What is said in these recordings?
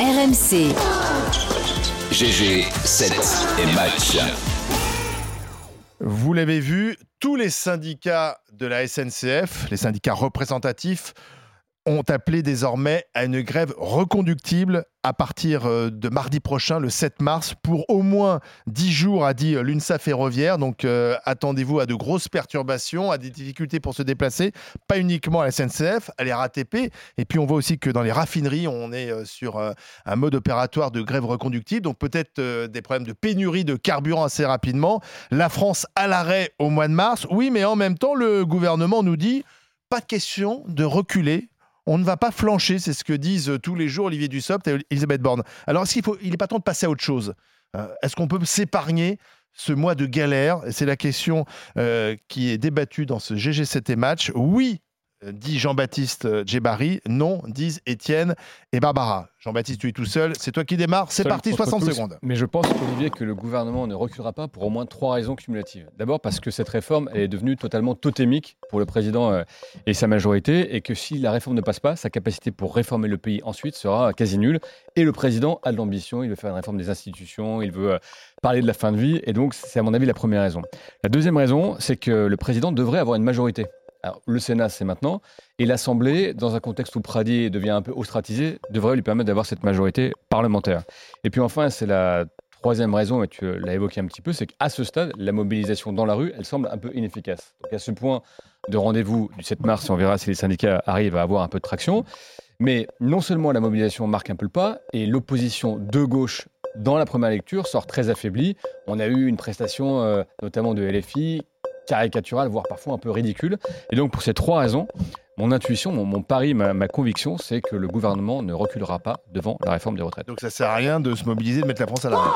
RMC. GG, 7 et match. Vous l'avez vu, tous les syndicats de la SNCF, les syndicats représentatifs, ont appelé désormais à une grève reconductible à partir euh, de mardi prochain, le 7 mars, pour au moins 10 jours, a dit l'UNSA ferroviaire. Donc euh, attendez-vous à de grosses perturbations, à des difficultés pour se déplacer, pas uniquement à la SNCF, à la RATP. Et puis on voit aussi que dans les raffineries, on est euh, sur un mode opératoire de grève reconductible. Donc peut-être des problèmes de pénurie de carburant assez rapidement. La France à l'arrêt au mois de mars. Oui, mais en même temps, le gouvernement nous dit pas de question de reculer on ne va pas flancher, c'est ce que disent tous les jours Olivier Dussopt et Elisabeth Borne. Alors, est-ce qu'il faut, il n'est pas temps de passer à autre chose? Euh, Est-ce qu'on peut s'épargner ce mois de galère? C'est la question euh, qui est débattue dans ce GG7 match. Oui, euh, dit Jean-Baptiste euh, Djebari. Non, disent Étienne et Barbara. Jean-Baptiste, tu es tout seul. C'est toi qui démarres. C'est parti, 60 secondes. Mais je pense, Olivier, que le gouvernement ne reculera pas pour au moins trois raisons cumulatives. D'abord, parce que cette réforme elle est devenue totalement totémique pour le président euh, et sa majorité, et que si la réforme ne passe pas, sa capacité pour réformer le pays ensuite sera quasi nulle. Et le président a de l'ambition. Il veut faire une réforme des institutions. Il veut parler de la fin de vie. Et donc, c'est à mon avis la première raison. La deuxième raison, c'est que le président devrait avoir une majorité le Sénat, c'est maintenant. Et l'Assemblée, dans un contexte où Pradier devient un peu ostratisé, devrait lui permettre d'avoir cette majorité parlementaire. Et puis enfin, c'est la troisième raison, et tu l'as évoqué un petit peu, c'est qu'à ce stade, la mobilisation dans la rue, elle semble un peu inefficace. Donc à ce point de rendez-vous du 7 mars, on verra si les syndicats arrivent à avoir un peu de traction. Mais non seulement la mobilisation marque un peu le pas, et l'opposition de gauche dans la première lecture sort très affaiblie. On a eu une prestation euh, notamment de LFI caricatural, voire parfois un peu ridicule. Et donc pour ces trois raisons, mon intuition, mon, pari, ma, conviction, c'est que le gouvernement ne reculera pas devant la réforme des retraites. Donc ça sert à rien de se mobiliser, de mettre la France à l'arrêt.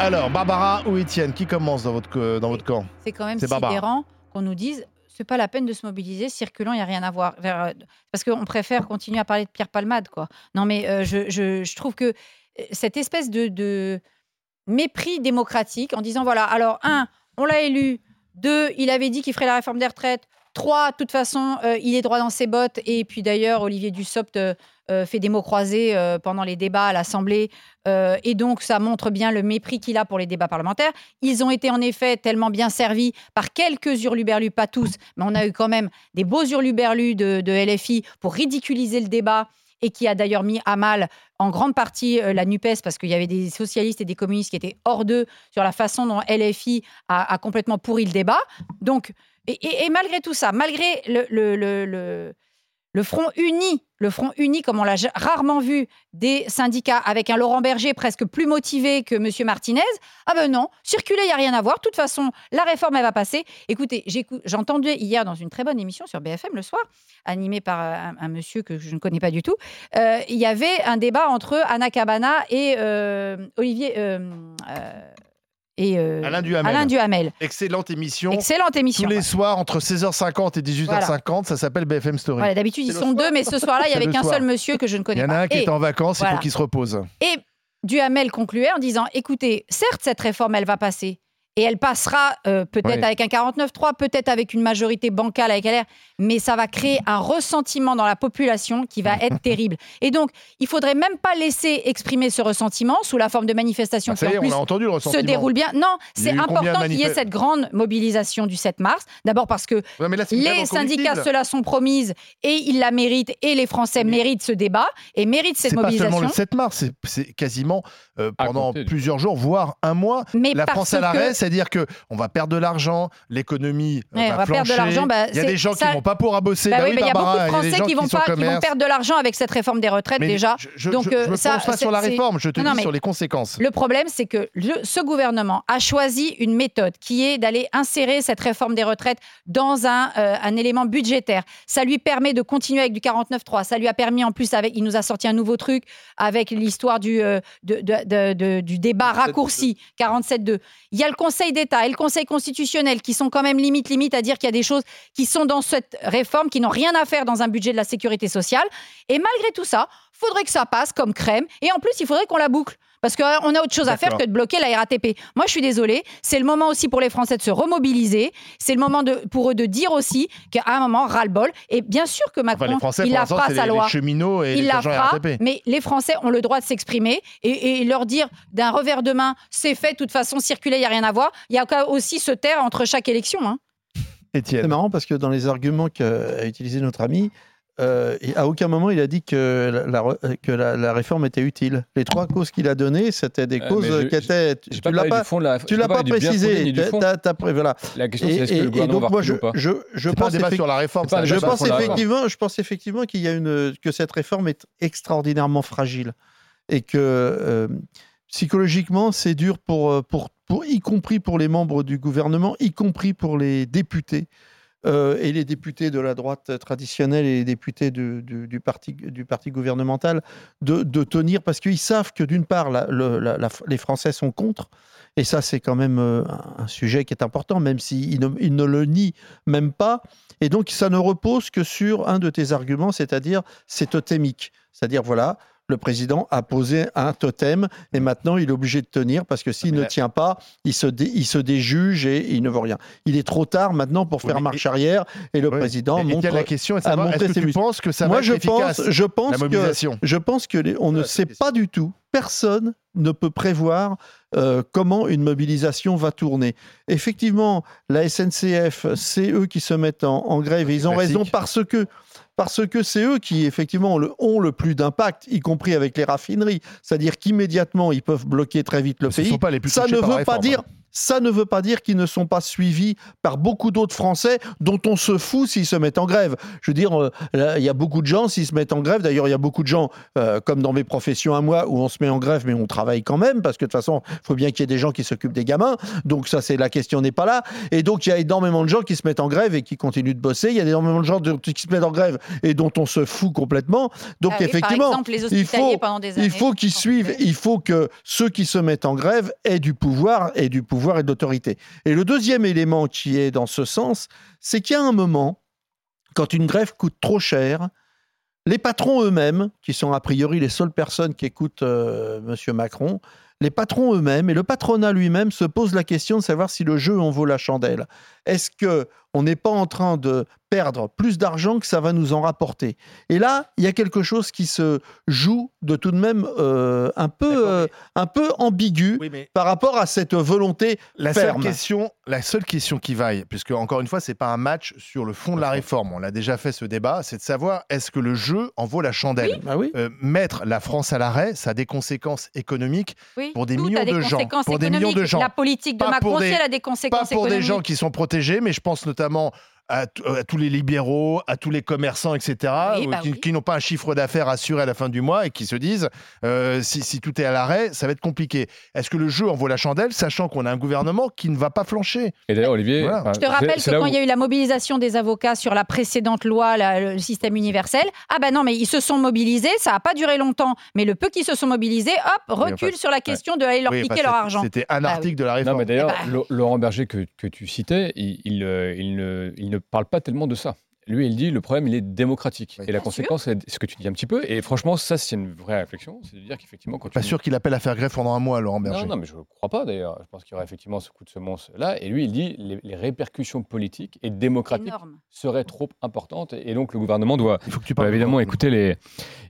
Alors, Barbara ou Étienne, qui commence dans votre, dans votre camp? C'est quand même sidérant qu'on nous dise c'est pas la peine de se mobiliser, circulant, il n'y a rien à voir. Euh, parce qu'on préfère continuer à parler de Pierre Palmade, quoi. Non, mais euh, je, je, trouve que euh, cette espèce de, de, mépris démocratique en disant voilà, alors, un, on l'a élu, deux, il avait dit qu'il ferait la réforme des retraites. Trois, de toute façon, euh, il est droit dans ses bottes. Et puis d'ailleurs, Olivier Dussopt euh, euh, fait des mots croisés pendant les débats à l'Assemblée. et donc, ça montre bien le mépris qu'il a pour les débats parlementaires. Ils ont été en effet tellement bien servis par quelques hurluberlus, pas tous, mais on a eu quand même des beaux hurluberlus de, de LFI pour ridiculiser le débat et qui a d'ailleurs mis à mal en grande partie euh, la NUPES parce qu'il y avait des socialistes et des communistes qui étaient hors d'eux sur la façon dont LFI a, complètement pourri le débat. Donc, et, malgré tout ça, malgré le, le le front uni, le front uni, comme on l'a rarement vu, des syndicats avec un Laurent Berger presque plus motivé que M. Martinez. Ah ben non, circuler, il n'y a rien à voir. De toute façon, la réforme, elle va passer. Écoutez, j'entendais hier dans une très bonne émission sur BFM le soir, animée par un, monsieur que je ne connais pas du tout, euh, il y avait un débat entre Anna Cabana et euh, Olivier. Euh, et euh, Alain, Duhamel. Excellente émission. Excellente émission. Tous les soirs entre 16h50 et 18h50, ça s'appelle BFM Story. D'habitude, ils sont deux, mais ce soir-là, il n'y avait qu'un seul monsieur que je ne connais pas. Il y en a un qui est en vacances, il faut qu'il se repose. Et Duhamel concluait en disant écoutez, certes, cette réforme, elle va passer. Et elle passera euh, peut-être avec un 49-3, peut-être avec une majorité bancale avec LR, mais ça va créer un ressentiment dans la population qui va être terrible. Et donc, il faudrait même pas laisser exprimer ce ressentiment sous la forme de manifestations bah, qui en entendu le se déroule bien. Non, c'est important qu'il y ait cette grande mobilisation du 7 mars. D'abord parce que les syndicats se la sont promises et ils la méritent et les Français méritent ce débat et méritent cette mobilisation. C'est pas seulement le 7 mars, c'est quasiment euh, pendant plusieurs jours, voire un mois. Mais la France à l'arrêt, c'est-à-dire que on va perdre de l'argent, l'économie euh, va, perdre de l'argent. Bah, il y a des gens qui qui vont pas pouvoir bosser. Bah bah il y a beaucoup de Français qui, vont pas, qui vont perdre de l'argent avec cette réforme des retraites déjà. Je, Donc je, ça, me pas sur la réforme, je te dis sur les conséquences. Le problème, c'est que ce gouvernement a choisi une méthode qui est d'aller insérer cette réforme des retraites dans un, euh, un élément budgétaire. Ça lui permet de continuer avec du 49.3. Ça lui a permis en plus avec, il nous a sorti un nouveau truc avec l'histoire du, euh, de, du débat raccourci 47.2. Il y a le Conseil Conseil d'État et le Conseil constitutionnel qui sont quand même limite limite à dire qu'il y a des choses qui sont dans cette réforme qui n'ont rien à faire dans un budget de la sécurité sociale. Et malgré tout ça, faudrait que ça passe comme crème. Et en plus, il faudrait qu'on la boucle. Parce qu'on a autre chose à faire que de bloquer la RATP. Moi, je suis désolée. C'est le moment aussi pour les Français de se remobiliser. C'est le moment de, pour eux de dire aussi qu'à un moment, ras-le-bol. Et bien sûr que Macron, Enfin, les Français, il la fera sa les, loi. les cheminots et il les la agents fera, RATP. mais les Français ont le droit de s'exprimer et, et leur dire d'un revers de main, c'est fait, de toute façon, circuler, il n'y a rien à voir. Il y a qu'à aussi se taire entre chaque élection. hein. C'est marrant parce que dans les arguments qu'a utilisé notre ami, euh, et à aucun moment il a dit que la, que la, la réforme était utile. Les trois causes qu'il a données, c'était des Euh, causes je- qui étaient. Tu l'as pas, tu l'as pas précisé. voilà. La question, c'est est-ce que le gouvernement donc moi je, ou pas je, je pas un pense débat sur la réforme. Pas je pense effectivement, je pense effectivement qu'il y a une que cette réforme est extraordinairement fragile et que euh, psychologiquement c'est dur pour, pour pour y compris pour les membres du gouvernement, y compris pour les députés euh, et les députés de la droite traditionnelle et les députés du, parti du parti gouvernemental de, tenir parce qu'ils savent que d'une part les Français sont contre et ça c'est quand même euh, un sujet qui est important même s'ils ne, ne le nient même pas et donc, ça ne repose que sur un de tes arguments, c'est-à-dire c'est totémique. C'est-à-dire, voilà, le président a posé un totem et maintenant il est obligé de tenir parce que s'il mais ne tient pas, il se, dé- il se déjuge et il ne vaut rien. Il est trop tard maintenant pour faire marche arrière et le Oui. président Et- montre. La question est savoir, est-ce que ses tu penses que ça Moi, va je être efficace, pense, je pense la que mobilisation? je pense que les- on ne Voilà, sait pas du tout, personne ne peut prévoir euh, comment une mobilisation va tourner. Effectivement, la SNCF, c'est eux qui se mettent en, en grève et ils ont raison parce que parce que c'est eux qui effectivement ont le, ont le plus d'impact, y compris avec les raffineries. C'est-à-dire qu'immédiatement ils peuvent bloquer très vite le Ce pays. sont pas les plus Ça ne veut pas dire ça ne veut pas dire qu'ils ne sont pas suivis par beaucoup d'autres Français dont on se fout s'ils se mettent en grève. Je veux dire, euh, il y a beaucoup de gens s'ils se mettent en grève. D'ailleurs, il y a beaucoup de gens, euh, comme dans mes professions à moi, où on se met en grève, mais on travaille quand même, parce que de toute façon, il faut bien qu'il y ait des gens qui s'occupent des gamins. Donc ça, c'est la question n'est pas là. Et donc, il y a énormément de gens qui se mettent en grève et qui continuent de bosser. Il y a énormément de gens de- qui se mettent en grève et dont on se fout complètement. Donc, Ah oui, effectivement, par exemple, les il faut- pendant des années. il faut qu'ils suivent, il faut que ceux qui se mettent en grève aient du pouvoir et du pouvoir et de l'autorité. Et le deuxième élément qui est dans ce sens, c'est qu'il y a un moment, quand une grève coûte trop cher, les patrons eux-mêmes, qui sont a priori les seules personnes qui écoutent euh, Monsieur Macron, les patrons eux-mêmes et le patronat lui-même se posent la question de savoir si le jeu en vaut la chandelle. Est-ce que on n'est pas en train de perdre plus d'argent que ça va nous en rapporter? Et là, il y a quelque chose qui se joue de tout de même euh, un peu, euh, un peu ambigu Oui, mais par rapport à cette volonté la ferme. seule question, la seule question qui vaille, puisque encore une fois, c'est pas un match sur le fond de la réforme. On l'a déjà fait ce débat, c'est de savoir est-ce que le jeu en vaut la chandelle? Ah oui Euh, mettre la France à l'arrêt, ça a des conséquences économiques, Oui, pour des tout millions a des de gens, conséquences pour des millions de économiques. gens. La politique de Pas Macron, pour des- elle a des pas conséquences pour des économiques. gens qui sont protégés, mais je pense notamment à, t- à tous les libéraux, à tous les commerçants, etc., Oui, euh, bah qui, oui. qui n'ont pas un chiffre d'affaires assuré à la fin du mois et qui se disent euh, si, si tout est à l'arrêt, ça va être compliqué. Est-ce que le jeu en vaut la chandelle, sachant qu'on a un gouvernement qui ne va pas flancher? Et d'ailleurs, Olivier, Voilà. enfin, Je te rappelle que quand où- il y a eu la mobilisation des avocats sur la précédente loi, la- le système universel, ah ben non, mais ils se sont mobilisés, ça n'a pas duré longtemps, mais le peu qui se sont mobilisés, hop, Oui, recule enfin, sur la question de aller leur Oui, piquer enfin, leur argent. C'était un Bah article de la réforme. Non, mais d'ailleurs, Eh Lo- Laurent Berger que, que tu citais, il, il, euh, il ne, il parle pas tellement de ça. Lui, il dit le problème, il est démocratique. Oui. Et la Bien conséquence, c'est ce que tu dis un petit peu. Et franchement, ça, c'est une vraie réflexion. C'est de dire qu'effectivement, quand tu Pas sûr qu'il appelle à faire grève pendant un mois, Laurent Berger. Non, non, mais je ne crois pas d'ailleurs. Je pense qu'il y aura effectivement ce coup de semonce-là. Et lui, il dit les, les répercussions politiques et démocratiques Énorme. seraient trop importantes. Et donc, le gouvernement doit, Il faut que tu doit parles. évidemment écouter les,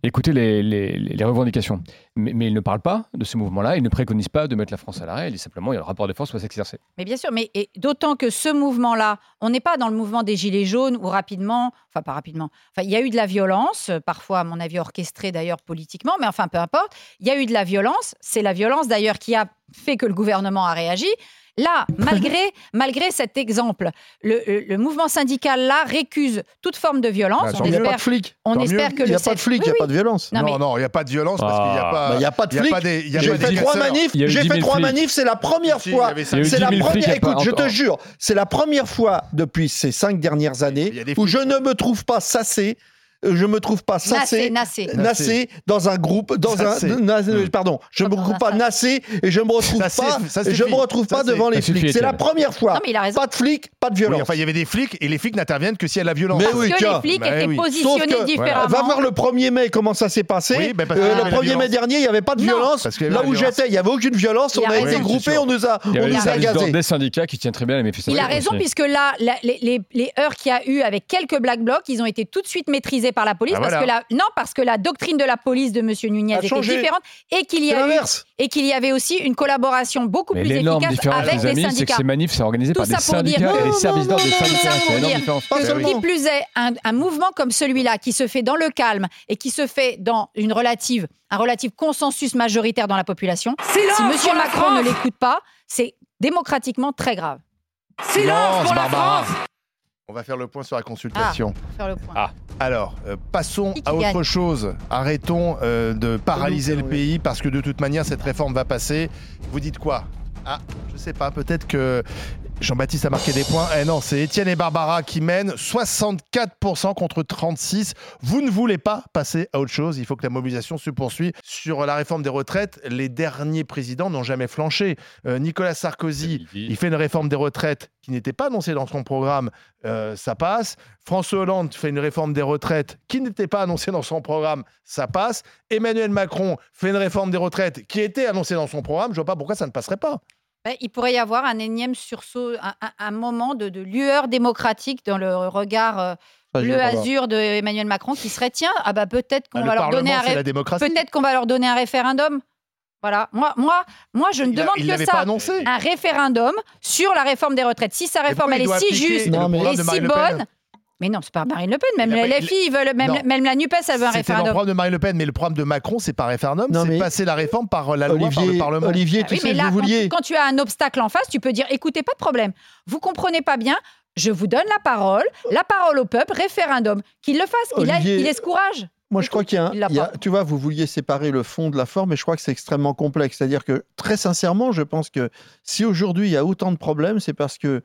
écouter les, les- les- les revendications. Mais, mais il ne parle pas de ce mouvement-là. Il ne préconise pas de mettre la France à l'arrêt. Il dit simplement il y a le rapport de force doit s'exercer. Mais bien sûr, mais d'autant que ce mouvement-là, on n'est pas dans le mouvement des Gilets jaunes où rapidement, enfin pas rapidement, enfin il y a eu de la violence, euh, parfois à mon avis orchestrée d'ailleurs politiquement, mais enfin peu importe, il y a eu de la violence, c'est la violence d'ailleurs qui a fait que le gouvernement a réagi. Là, malgré, malgré cet exemple, le, mouvement syndical là récuse toute forme de violence. Bah, on tant Il n'y a pas espère, de flics. on tant espère mieux. que Il n'y a le pas de 7 flics, il n'y a Oui, pas de violence. Non, mais- Non, il n'y a pas de violence parce qu'il n'y a Ah. pas. Bah, Il n'y a pas de a J'ai fait trois manifs. J'ai 10 fait 000 trois manifs. C'est la première fois. C'est 10 la 000 flics il y première. Écoute, je te jure, c'est la première fois depuis ces cinq dernières années où je ne me trouve pas sassé euh, je me trouve pas Nassé, sassé, nassé. nassé dans un groupe, dans un, na- euh, pardon, je me retrouve pas nassé et je me retrouve Ça, pas, ça, je me retrouve Ça, pas devant les flics. C'est la première fois. Non, mais il a raison. Pas de flics, pas de Oui, violence. enfin, il y avait des flics et les flics n'interviennent que s'il y a de la violence. Mais Parce oui, que tiens. les flics Bah étaient oui. positionnés Sauf que- différemment. Va voir le 1er mai comment ça s'est passé. Oui, bah, parce Euh, le avait la 1er mai dernier, il n'y avait pas de Non. violence. Parce Là où j'étais, il n'y avait aucune violence. On a a été groupés, on nous a, on nous a gazés. des syndicats qui tiennent très bien les manifestations. Il a raison, puisque là, les, heurts qu'il y a eu avec quelques black blocs, ils ont été tout de suite maîtrisés par la police. Ah, parce voilà. que la, non, parce que la doctrine de la police de M. Nunez A était changé. différente et qu'il y, a eu- et qu'il y avait aussi une collaboration beaucoup Mais plus efficace différence, avec les les amis, c'est que syndicats. ces manifs, c'est organisé Tout par des pour syndicats et les services d'ordre des syndicats. ça pour C'est énorme différence. Seulement. qui plus est, un, un mouvement comme celui-là, qui se fait dans le calme et qui se fait dans une relative, un relatif consensus majoritaire dans la population, si M. Macron ne l'écoute pas, c'est démocratiquement très grave. Silence, Barbara. On va faire le point sur la consultation. Faire le point. Ah. Alors, euh, passons Qui qui à autre gagne chose. Arrêtons euh, de paralyser le pays parce que de toute manière, cette réforme va passer. Vous dites quoi? Ah, je sais pas, peut-être que Jean-Baptiste a marqué des points. Eh non, c'est Étienne et Barbara qui mènent 64% contre 36%. Vous ne voulez pas passer à autre chose. Il faut que la mobilisation se poursuive. Sur la réforme des retraites, les derniers présidents n'ont jamais flanché. Euh, Nicolas Sarkozy, il fait une réforme des retraites qui n'était pas annoncée dans son programme, euh, ça passe. François Hollande fait une réforme des retraites qui n'était pas annoncée dans son programme, ça passe. Emmanuel Macron fait une réforme des retraites qui était annoncée dans son programme, je vois pas pourquoi ça ne passerait pas. Il pourrait y avoir un énième sursaut, un, un- un moment de, de lueur démocratique dans le regard euh, bleu azur de Emmanuel Macron qui serait tiens, ah bah peut-être qu'on Bah, va le leur donner un peut-être qu'on va leur donner un référendum. Voilà, moi, moi, moi, je ne Il a- demande il que ça. pas annoncé. Un référendum sur la réforme des retraites. Si sa réforme elle est si juste Non, mais- et si bonne, mais non, c'est pas Marine Le Pen. Même Il a les ils veulent, même, Non. même la Nupes, elle veut un C'était le référendum. programme de Marine Le Pen, mais le programme de Macron, c'est pas référendum, Non, c'est mais- passer la réforme par la loi, par le Olivier, Parlement. Olivier, Ah tu oui, mais là, vous quand, vouliez. quand tu as un obstacle en face, tu peux dire écoutez, pas de problème. Vous comprenez pas bien, je vous donne la parole, la parole au peuple, référendum. Qu'il le fasse, il, a, Olivier- il ait ce courage. Moi, je crois qu'il y a, un- Il l'a il y a- pas. tu vois, vous vouliez séparer le fond de la forme, mais je crois que c'est extrêmement complexe. C'est-à-dire que, très sincèrement, je pense que si aujourd'hui il y a autant de problèmes, c'est parce que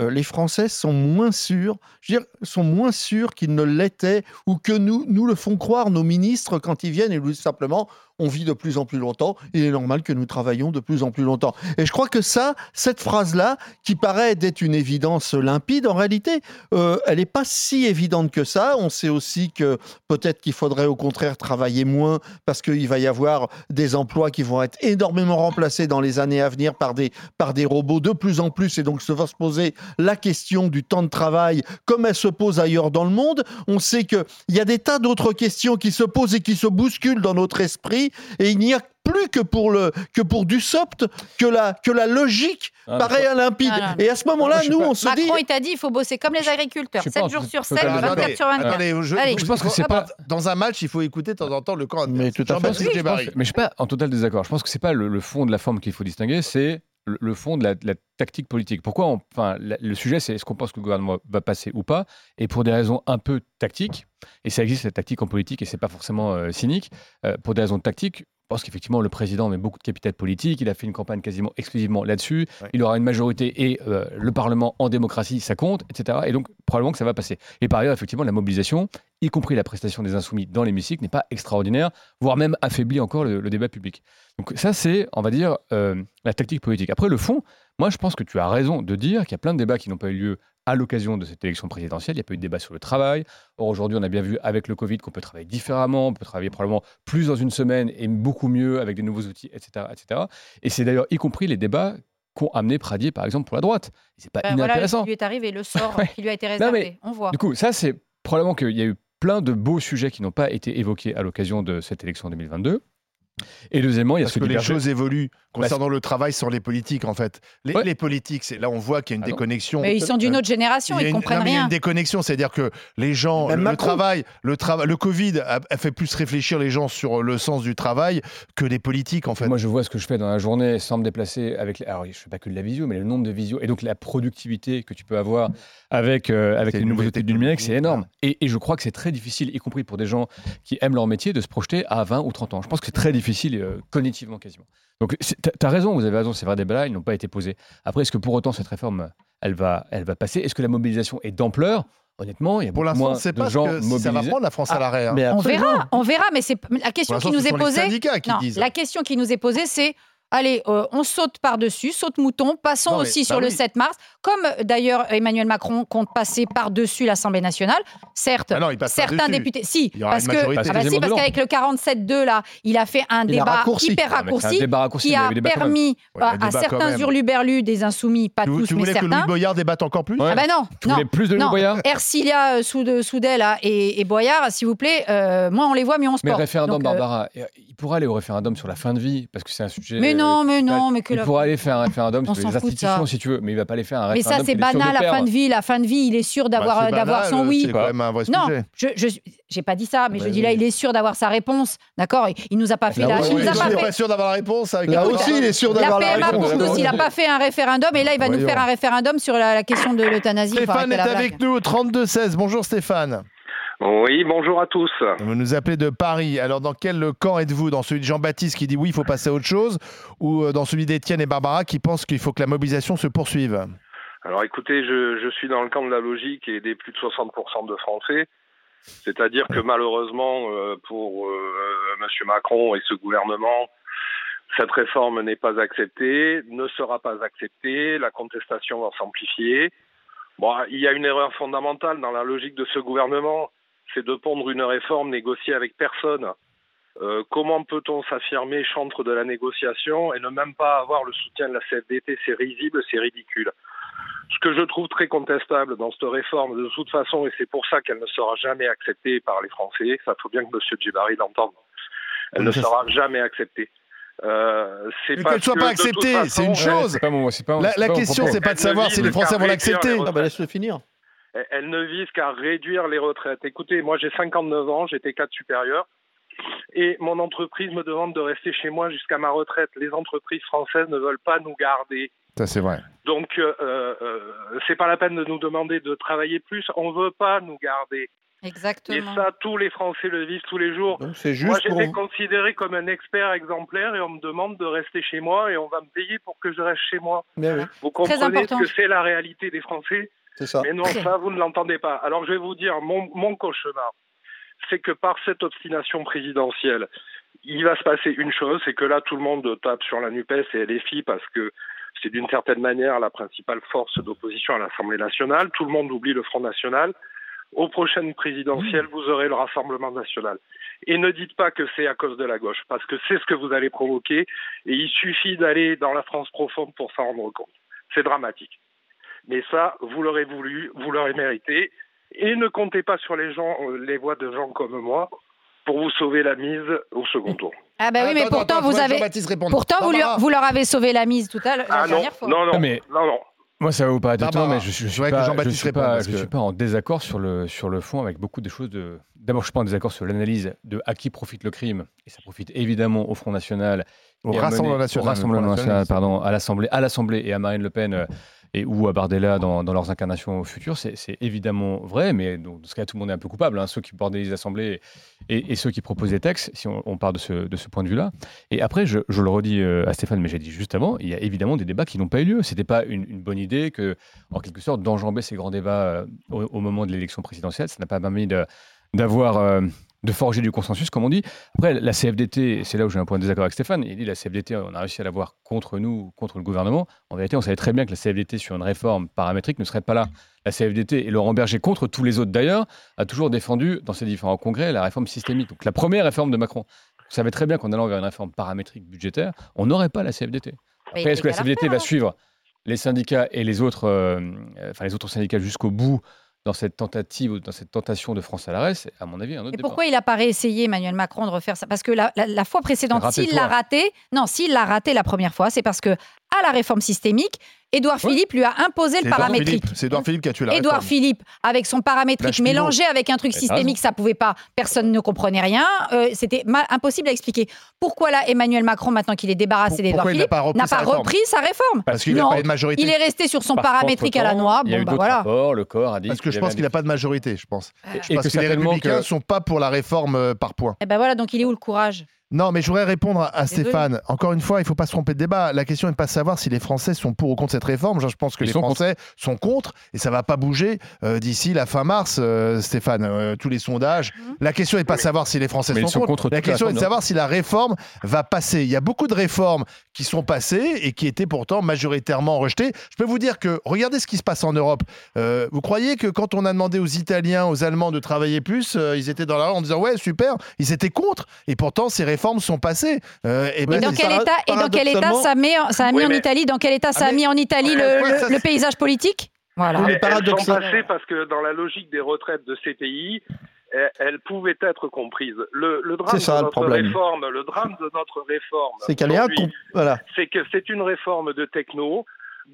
euh, les Français sont moins sûrs, je veux dire, sont moins sûrs qu'ils ne l'étaient ou que nous, nous le font croire nos ministres quand ils viennent et nous disent simplement on vit de plus en plus longtemps, il est normal que nous travaillons de plus en plus longtemps. Et je crois que ça, cette phrase-là, qui paraît d'être une évidence limpide, en réalité, euh, elle n'est pas si évidente que ça. On sait aussi que peut-être qu'il faudrait au contraire travailler moins parce qu'il va y avoir des emplois qui vont être énormément remplacés dans les années à venir par des, par des robots de plus en plus. Et donc, se va se poser la question du temps de travail comme elle se pose ailleurs dans le monde. On sait qu'il y a des tas d'autres questions qui se posent et qui se bousculent dans notre esprit. Et il n'y a plus que pour, le, que pour du soft que la, que la logique Ah, paraît limpide. Ah, non, non. Et à ce moment-là, nous, pas- on se dit... Macron, il t'a dit il faut bosser comme les agriculteurs. Je suis pas 7 en jours sur 7, totalement Alors, 24 sur 24. attendez, je, Allez. je Je pense que c'est pas- Dans un match, il faut écouter de temps en temps le camp Mais tout à fait. Je pense- mais je suis pas en total désaccord. Je pense que c'est pas le, le fond de la forme qu'il faut distinguer, c'est le, fond de la, de la tactique politique. Pourquoi on- Enfin, la- le sujet, c'est est-ce qu'on pense que le gouvernement va passer ou pas? Et pour des raisons un peu tactiques, et ça existe la tactique en politique, et c'est pas forcément euh, cynique. euh, pour des raisons tactiques, je pense qu'effectivement le président met beaucoup de capital politique. Il a fait une campagne quasiment exclusivement là-dessus. Ouais. Il aura une majorité et euh, le Parlement en démocratie, ça compte, etc. Et donc probablement que ça va passer. Et par ailleurs, effectivement, la mobilisation, y compris la prestation des insoumis dans l'hémicycle, n'est pas extraordinaire, voire même affaiblit encore le, le débat public. Donc ça, c'est, on va dire, euh, la tactique politique. Après, le fond, moi, je pense que tu as raison de dire qu'il y a plein de débats qui n'ont pas eu lieu à l'occasion de cette élection présidentielle. Il n'y a pas eu de débat sur le travail. Or, aujourd'hui, on a bien vu avec le Covid qu'on peut travailler différemment, on peut travailler probablement plus dans une semaine et beaucoup mieux avec des nouveaux outils, etc. etc. Et c'est d'ailleurs y compris les débats qu'ont amené Pradier, par exemple, pour la droite. C'est pas Ben voilà ce inintéressant. qui lui est arrivé, le sort Ouais. qui lui a été Non, réservé. mais- On voit. Du coup, ça, c'est probablement qu'il y a eu plein de beaux sujets qui n'ont pas été évoqués à l'occasion de cette élection 2022. Et deuxièmement, il y a Parce ce que les choses évoluent concernant le travail sur les politiques, en fait. Les, Ouais. les politiques, c'est là on voit qu'il y a une Ah déconnexion. Mais ils sont d'une autre génération, Il a ils une- comprennent non, mais il y a rien. une déconnexion, c'est-à-dire que les gens, Même le, le Macron. travail, le travail, le Covid a, a fait plus réfléchir les gens sur le sens du travail que les politiques, en fait. Moi, je vois ce que je fais dans la journée sans me déplacer avec. les- Alors, je fais pas que de la visio, mais le nombre de visio et donc la productivité que tu peux avoir avec euh, avec les une outils du numérique, c'est énorme. Et, et je crois que c'est très difficile, y compris pour des gens qui aiment leur métier, de se projeter à 20 ou 30 ans. Je pense que c'est très difficile euh, cognitivement quasiment. Donc, tu as raison, vous avez raison, ces vrais débats-là, ils n'ont pas été posés. Après, est-ce que pour autant cette réforme, elle va, elle va passer? Est-ce que la mobilisation est d'ampleur? Honnêtement, il y a Pour beaucoup l'instant, moins c'est de pas gens que si ça va prendre la France à Ah, l'arrêt. hein. On verra, on verra, mais c'est la question qui nous est posée. syndicats qui Non, disent. la question qui nous est posée, c'est allez, euh, on saute par-dessus, saute mouton, passons Non, mais- aussi bah sur le oui. 7 mars, comme euh, d'ailleurs Emmanuel Macron compte passer par-dessus l'Assemblée nationale. Certes, Ah non, il passe certains députés, si, parce que ah bah si, parce qu'avec le 47-2 là, il a fait un Il a débat raccourci. hyper Ah, mais raccourci débat raccourci, qui mais a permis Ouais, à- à certains hurluberlus des insoumis, pas Tu, tous, tu mais voulais que certains. Louis Boyard débatte encore plus Ouais. Ah bah non, Tu non. voulais plus de Louis Boyard Ercilia, euh, Soud- Soudet là, et, Boyard, s'il vous plaît, euh, moins on les voit, mieux on se Mais référendum, euh, Barbara, euh, il pourra aller au référendum sur la fin de vie, parce que c'est un sujet. Mais euh, non, mais non, mais que Il la- pourra aller faire un référendum On sur les institutions, ça. si tu veux, mais il va pas aller faire un Mais ça, référendum. c'est qu'il est sûr de banal, la fin de vie. La fin de vie, il est sûr d'avoir Bah, c'est d'avoir banal, son oui. C'est quand même un vrai Non, sujet. je je j'ai pas dit ça, mais je Bah dis là, il est sûr d'avoir sa réponse. D'accord? Il, il nous a pas fait Là la, il nous a pas fait. sûr d'avoir la réponse Là aussi, il est sûr La d'avoir la PMA réponse. pour tous, il a pas fait un référendum et là, il va nous faire un référendum sur la, question de l'euthanasie. Stéphane est avec nous au 32-16. Bonjour Stéphane. Oui, bonjour à tous. Vous nous appelez de Paris. Alors, dans quel camp êtes-vous? Dans celui de Jean-Baptiste qui dit oui, il faut passer à autre chose? Ou euh, dans celui d'Étienne et Barbara qui pensent qu'il faut que la mobilisation se poursuive? Alors écoutez, je, je suis dans le camp de la logique et des plus de 60% de Français. C'est-à-dire que malheureusement, euh, pour euh, M. Macron et ce gouvernement, cette réforme n'est pas acceptée, ne sera pas acceptée, la contestation va s'amplifier. Bon, il y a une erreur fondamentale dans la logique de ce gouvernement, c'est de pondre une réforme négociée avec personne. Euh, comment peut-on s'affirmer chantre de la négociation et ne même pas avoir le soutien de la CFDT C'est risible, c'est ridicule. Ce que je trouve très contestable dans cette réforme, de toute façon, et c'est pour ça qu'elle ne sera jamais acceptée par les Français, ça faut bien que M. Djibari l'entende, elle ne sera jamais acceptée. Euh, qu'elle soit que, pas acceptée, c'est une chose. pas mon- c'est pas- La, la question, c'est pas de ne savoir si les Français vont l'accepter. Ah bah laisse-le finir. Elle- ne vise qu'à réduire les retraites. Écoutez, moi j'ai 59 ans, j'étais cadre supérieur et mon entreprise me demande de rester chez moi jusqu'à ma retraite. Les entreprises françaises ne veulent pas nous garder. Ça, c'est vrai. Donc, euh, euh, c'est pas la peine de nous demander de travailler plus. On veut pas nous garder. Et Exactement. ça, tous les Français le vivent tous les jours. Donc c'est Moi, juste pour. j'étais considéré comme un expert exemplaire et on me demande de rester chez moi et on va me payer pour que je reste chez moi. Mais oui, Vous Très comprenez que c'est la réalité des Français? Ça. mais non, ça, vous ne l'entendez pas. Alors, je vais vous dire, mon, mon cauchemar, c'est que par cette obstination présidentielle, il va se passer une chose, c'est que là, tout le monde tape sur la NUPES et LFI parce que c'est d'une certaine manière la principale force d'opposition à l'Assemblée nationale. Tout le monde oublie le Front national. Aux prochaines présidentielles, vous aurez le Rassemblement national. Et ne dites pas que c'est à cause de la gauche, parce que c'est ce que vous allez provoquer, et il suffit d'aller dans la France profonde pour s'en rendre compte. C'est dramatique. Mais ça, vous l'aurez voulu, vous l'aurez mérité. Et ne comptez pas sur les gens, euh, les voix de gens comme moi, pour vous sauver la mise au second tour. Ah bah oui, mais Attends, pourtant vous avez, pourtant vous, lui- Barbara. vous leur avez sauvé la mise tout à l'heure, la Ah non, dernière fois. non, non, Non, mais- non, non. Moi, ça va vous paraître étonnant, mais je, je, je suis pas, je Jean-Baptiste suis pas, je que- suis pas en désaccord sur le, sur le fond avec beaucoup de choses. De... D'abord, je suis pas en désaccord sur l'analyse de à qui profite le crime, et ça profite évidemment au Front National, Au Rassemblement national. au Rassemblement national, pardon, à l'Assemblée, à l'Assemblée et à Marine Le Pen euh, et ou à Bardella dans, leurs incarnations futures, c'est, évidemment vrai, mais donc, dans ce cas, tout le monde est un peu coupable, hein, ceux qui bordélisent l'Assemblée et, et ceux qui proposent des textes, si on, on part de ce, point de vue-là. Et après, je, le redis euh, à Stéphane, mais j'ai dit juste avant, il y a évidemment des débats qui n'ont pas eu lieu. C'était pas une, bonne idée que, en quelque sorte, d'enjamber ces grands débats euh, au, moment de l'élection présidentielle. Ça n'a pas permis d'avoir, euh, de forger du consensus, comme on dit. Après, la CFDT, c'est là où j'ai un point de désaccord avec Stéphane, il dit la CFDT, on a réussi à l'avoir contre nous, contre le gouvernement. En vérité, on savait très bien que la CFDT, sur une réforme paramétrique, ne serait pas là. La CFDT, et Laurent Berger, contre tous les autres d'ailleurs, a toujours défendu dans ses différents congrès la réforme systémique. Donc la première réforme de Macron. On savait très bien qu'en allant vers une réforme paramétrique budgétaire, on n'aurait pas la CFDT. Après, est-ce que la CFDT va hein. suivre les syndicats et les autres, euh, enfin les autres syndicats jusqu'au bout dans cette tentative, ou dans cette tentation de France à l'arrêt C'est à mon avis un autre Et débat. pourquoi il n'a pas réessayé Emmanuel Macron de refaire ça? Parce que la, la- la fois précédente, s'il l'a raté, non, s'il l'a raté la première fois, c'est parce que à la réforme systémique, Édouard Ouais. Philippe lui a imposé le paramétrique. C'est Édouard Philippe qui a tué la Édouard réforme. Philippe, avec son paramétrique mélangé avec un truc systémique, ça pouvait pas, personne ne comprenait rien. euh, C'était impossible à expliquer. Pourquoi là, Emmanuel Macron, maintenant qu'il est débarrassé d'Édouard Philippe, pas repris n'a sa pas réforme repris sa réforme? Parce qu'il n'a pas de majorité. Il est resté sur son Par paramétrique à la noix. Il y a Bon, bah d'autres voilà. rapports, le corps a dit Parce que je pense qu'il n'a pas de majorité, je pense. Et Parce que que les Républicains ne sont pas pour la réforme euh, par points. Et ben voilà, donc il est où le courage? Non, mais je voudrais répondre à. Stéphane. Encore une fois, il ne faut pas se tromper de débat. La question n'est pas de savoir si les Français sont pour ou contre cette réforme. Je pense que Ils les sont Français sont contre et ça ne va pas bouger euh, d'ici la fin mars, euh, Stéphane. Euh, tous les sondages. Mhm. La question n'est pas de savoir si les Français sont, sont contre. contre La question est de savoir si la réforme va passer. Il y a beaucoup de réformes qui sont passées et qui étaient pourtant majoritairement rejetées. Je peux vous dire que regardez ce qui se passe en Europe. Euh, vous croyez que quand on a demandé aux Italiens, aux Allemands de travailler plus, euh, ils étaient dans la rue en disant ouais super, ils étaient contre et pourtant ces réformes sont passées. Euh, et ben, Et dans quel état, et dans quel état paradoxalement- ça, met, ça a mis Oui, en mais- Italie? Dans quel état ça Ah, a mais- mis en Italie Ouais, le, ouais, le- ça, le paysage politique? Voilà. Oui, mais Elles sont paradoxalement- passées parce que dans la logique des retraites de ces pays, elles, elles pouvaient être comprises. Le, le drame C'est ça, de le notre problème. réforme, le drame de notre réforme, C'est qu'elle est Voilà. c'est que c'est une réforme de techno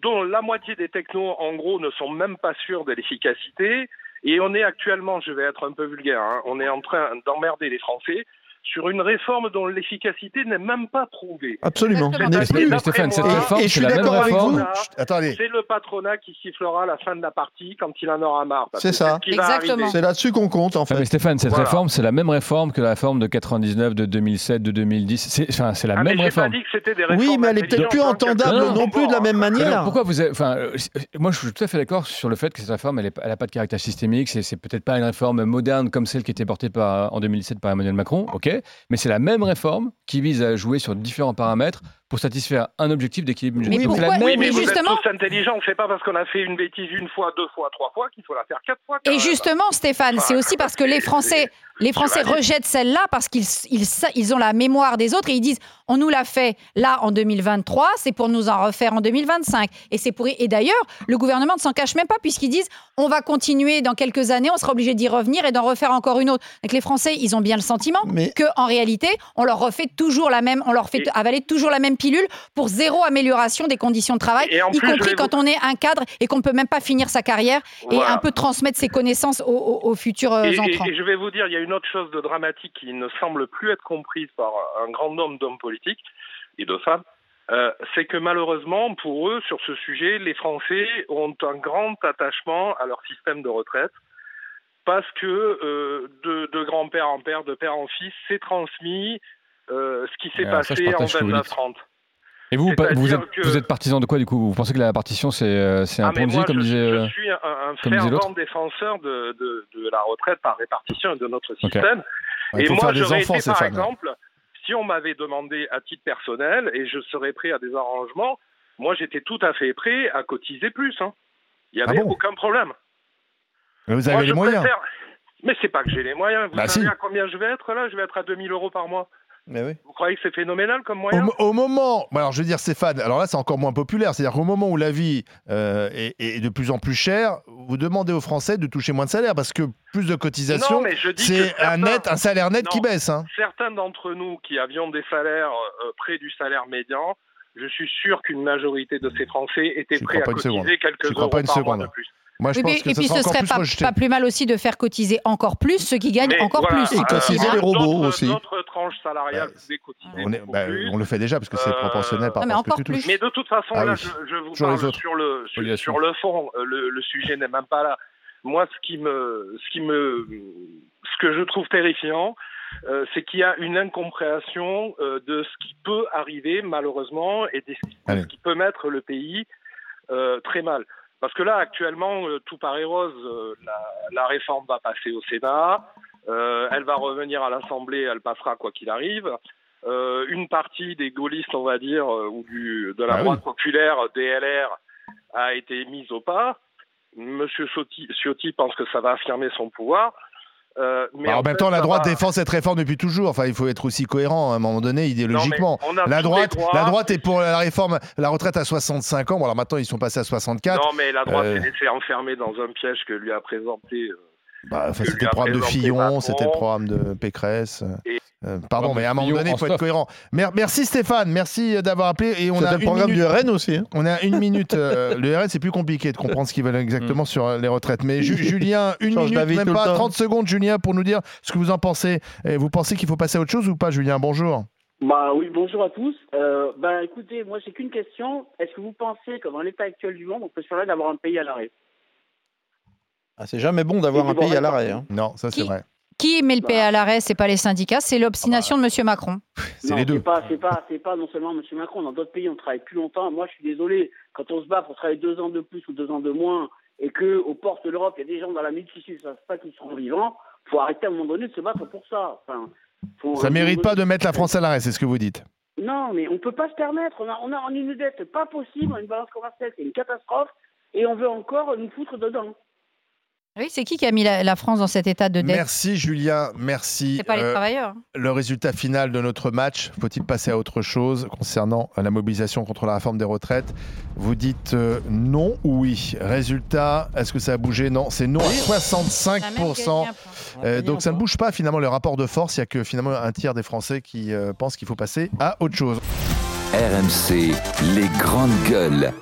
dont la moitié des technos, en gros, ne sont même pas sûrs de l'efficacité. Et on est actuellement, je vais être un peu vulgaire, hein, on est en train d'emmerder les Français sur une réforme dont l'efficacité n'est même pas prouvée. Absolument. Exactement. On est Mais plus- Stéphane, cette réforme, c'est suis la même d'accord avec réforme. C'est le patronat qui sifflera la fin de la partie quand il en aura marre. C'est ça. Exactement. C'est là-dessus qu'on compte, en Ah, fait. mais Stéphane, cette Voilà. réforme, c'est la même réforme que la réforme de 99, de 2007, de 2010. C'est enfin, c'est la Ah, même réforme. pas dit que c'était des réformes Oui, mais elle est peut-être plus entendable non plus de la même manière. alors, pourquoi vous avez- enfin, euh, moi, je suis tout à fait d'accord sur le fait que cette réforme, elle n'a pas de caractère systémique. C'est c'est peut-être pas une réforme moderne comme celle qui était portée par, en 2007 par Emmanuel Macron, ok. Mais c'est la même réforme qui vise à jouer sur différents paramètres pour satisfaire un objectif d'équilibre budgétaire. Mais Donc, la pourquoi- même- Oui, mais, Mais vous justement- êtes tous intelligents. C'est pas parce qu'on a fait une bêtise une fois, deux fois, trois fois qu'il faut la faire quatre fois. Et même. justement, Stéphane, c'est aussi parce que les Français, les Français rejettent celle-là parce qu'ils ils, ils ont la mémoire des autres et ils disent on nous l'a fait là en 2023, c'est pour nous en refaire en 2025. Et c'est pour et d'ailleurs, le gouvernement ne s'en cache même pas puisqu'ils disent on va continuer dans quelques années, on sera obligé d'y revenir et d'en refaire encore une autre. Donc les Français, ils ont bien le sentiment Mais que en réalité, on leur refait toujours la même, on leur fait Et- avaler toujours la même pilule pour zéro amélioration des conditions de travail, y plus, compris quand on est un cadre et qu'on ne peut même pas finir sa carrière et un peu transmettre ses connaissances aux, aux- aux futurs euh, Et, entrants. et je vais vous dire, il y a une autre chose de dramatique qui ne semble plus être comprise par un grand nombre d'hommes politiques et de femmes. euh, c'est que malheureusement, pour eux, sur ce sujet, les Français ont un grand attachement à leur système de retraite parce que euh, de, de grand-père en père, de père en fils, c'est transmis euh, ce qui s'est Ah, ça, passé en partage ce que vous dites. 29-30. Et vous, vous êtes, que- vous êtes partisan de quoi du coup? Vous pensez que la partition c'est euh, c'est un Ah, moi, comme je, disait je euh, suis un, un fervent défenseur de, de, de la retraite par répartition et de notre système. Il et faut moi, faire des j'aurais enfants, été, par exemple, si on m'avait demandé à titre personnel, et je serais prêt à des arrangements, moi, j'étais tout à fait prêt à cotiser plus. hein. Il n'y avait Ah bon? aucun problème. Mais Vous Moi, avez les moyens. préfère- Mais c'est pas que j'ai les moyens. Vous Bah, savez si. à combien je vais être là? Je vais être à 2000 euros par mois. Mais oui. Vous croyez que c'est phénoménal comme moyen mo- au moment, alors je veux dire Stéphane, alors là c'est encore moins populaire, c'est-à-dire qu'au moment où la vie euh, est, est de plus en plus chère, vous demandez aux Français de toucher moins de salaire parce que plus de cotisations, Non, mais je dis c'est que un net, un salaire net qui baisse. hein. certains d'entre nous qui avions des salaires euh, près du salaire médian, je suis sûr qu'une majorité de ces Français étaient prêts à cotiser seconde. quelques euros pas une par seconde. mois de plus. Moi je Oui, pense mais- que et puis ce serait plus pas, plus mal aussi de faire cotiser encore plus ceux qui gagnent Mais encore voilà, plus. Et euh, cotiser les robots aussi. Tranches salariales Bah, On, est- bah, plus. on le fait déjà parce que c'est Euh, proportionnel par rapport à ce que encore tu touches. Mais de toute façon, Ah là, oui. je, je vous Toujours parle sur le, sur, le fond. Euh, Le, le sujet n'est même pas là. Moi, ce qui me, ce qui me, ce que je trouve terrifiant, euh, c'est qu'il y a une incompréhension euh, de ce qui peut arriver malheureusement et de ce qui- de Allez. ce qui peut mettre le pays euh, très mal. Parce que là, actuellement, euh, tout paraît rose. Euh, la, la réforme va passer au Sénat. Euh, elle va revenir à l'Assemblée. Elle passera quoi qu'il arrive. Euh, une partie des gaullistes, on va dire, euh, ou du, de la Ah droite populaire, DLR, a été mise au pas. Monsieur Ciotti, Ciotti pense que ça va affirmer son pouvoir. Euh, mais Bah, en même fait, temps, la droite va- défend cette réforme depuis toujours. Enfin, il faut être aussi cohérent à un moment donné, idéologiquement. La droite, la droite est pour la réforme, la retraite à 65 ans. Bon, alors maintenant, ils sont passés à 64. Non, mais la droite Euh, s'est laissée enfermer dans un piège que lui a présenté. Bah, enfin, c'était le programme de Fillon, c'était le programme de Pécresse. Et- Euh, pardon, mais à un moment donné, il faut être cohérent. Mer- merci Stéphane, merci d'avoir appelé. Et on C'est a, une programme minute, du RN aussi. hein. on a une minute. euh, le RN, c'est plus compliqué de comprendre ce qu'ils veulent exactement sur euh, les retraites. Mais Ju- Julien, une Change minute, même le pas temps. 30 secondes, Julien, pour nous dire ce que vous en pensez. Et vous pensez qu'il faut passer à autre chose ou pas, Julien? Bonjour. Bah oui, bonjour à tous. Euh, bah écoutez, moi j'ai qu'une question. Est-ce que vous pensez que dans l'état actuel du monde, on peut se permettre d'avoir un pays à l'arrêt? Ah, c'est jamais bon d'avoir un pays à l'arrêt. hein. Non, ça c'est Qui- vrai. Qui met le paix à l'arrêt C'est pas les syndicats, c'est l'obstination de Monsieur Macron. c'est non, les deux. C'est pas, c'est pas, c'est pas non seulement M. Macron. Dans d'autres pays, on travaille plus longtemps. Moi, je suis désolé. Quand on se bat pour travailler deux ans de plus ou deux ans de moins, et que aux portes de l'Europe, il y a des gens dans la médecine qui savent pas qu'ils seront vivants, faut arrêter à un moment donné de se battre pour ça. Enfin, faut- Ça mérite pas de mettre la France à l'arrêt, c'est ce que vous dites. Non, mais on peut pas se permettre. On a, on a on a une dette pas possible, on a une balance commerciale, c'est une catastrophe, et on veut encore nous foutre dedans. Oui, c'est qui qui a mis la, la France dans cet état de dette Merci Julien, merci. C'est pas les Euh, travailleurs. le résultat final de notre match, faut-il passer à autre chose concernant la mobilisation contre la réforme des retraites? Vous dites euh, non ou oui? Résultat, est-ce que ça a bougé? Non, c'est non à La même 65%. gagné un point. Euh, donc ça ne bouge pas finalement le rapport de force. Il n'y a que finalement un tiers des Français qui euh, pensent qu'il faut passer à autre chose. RMC, les grandes gueules.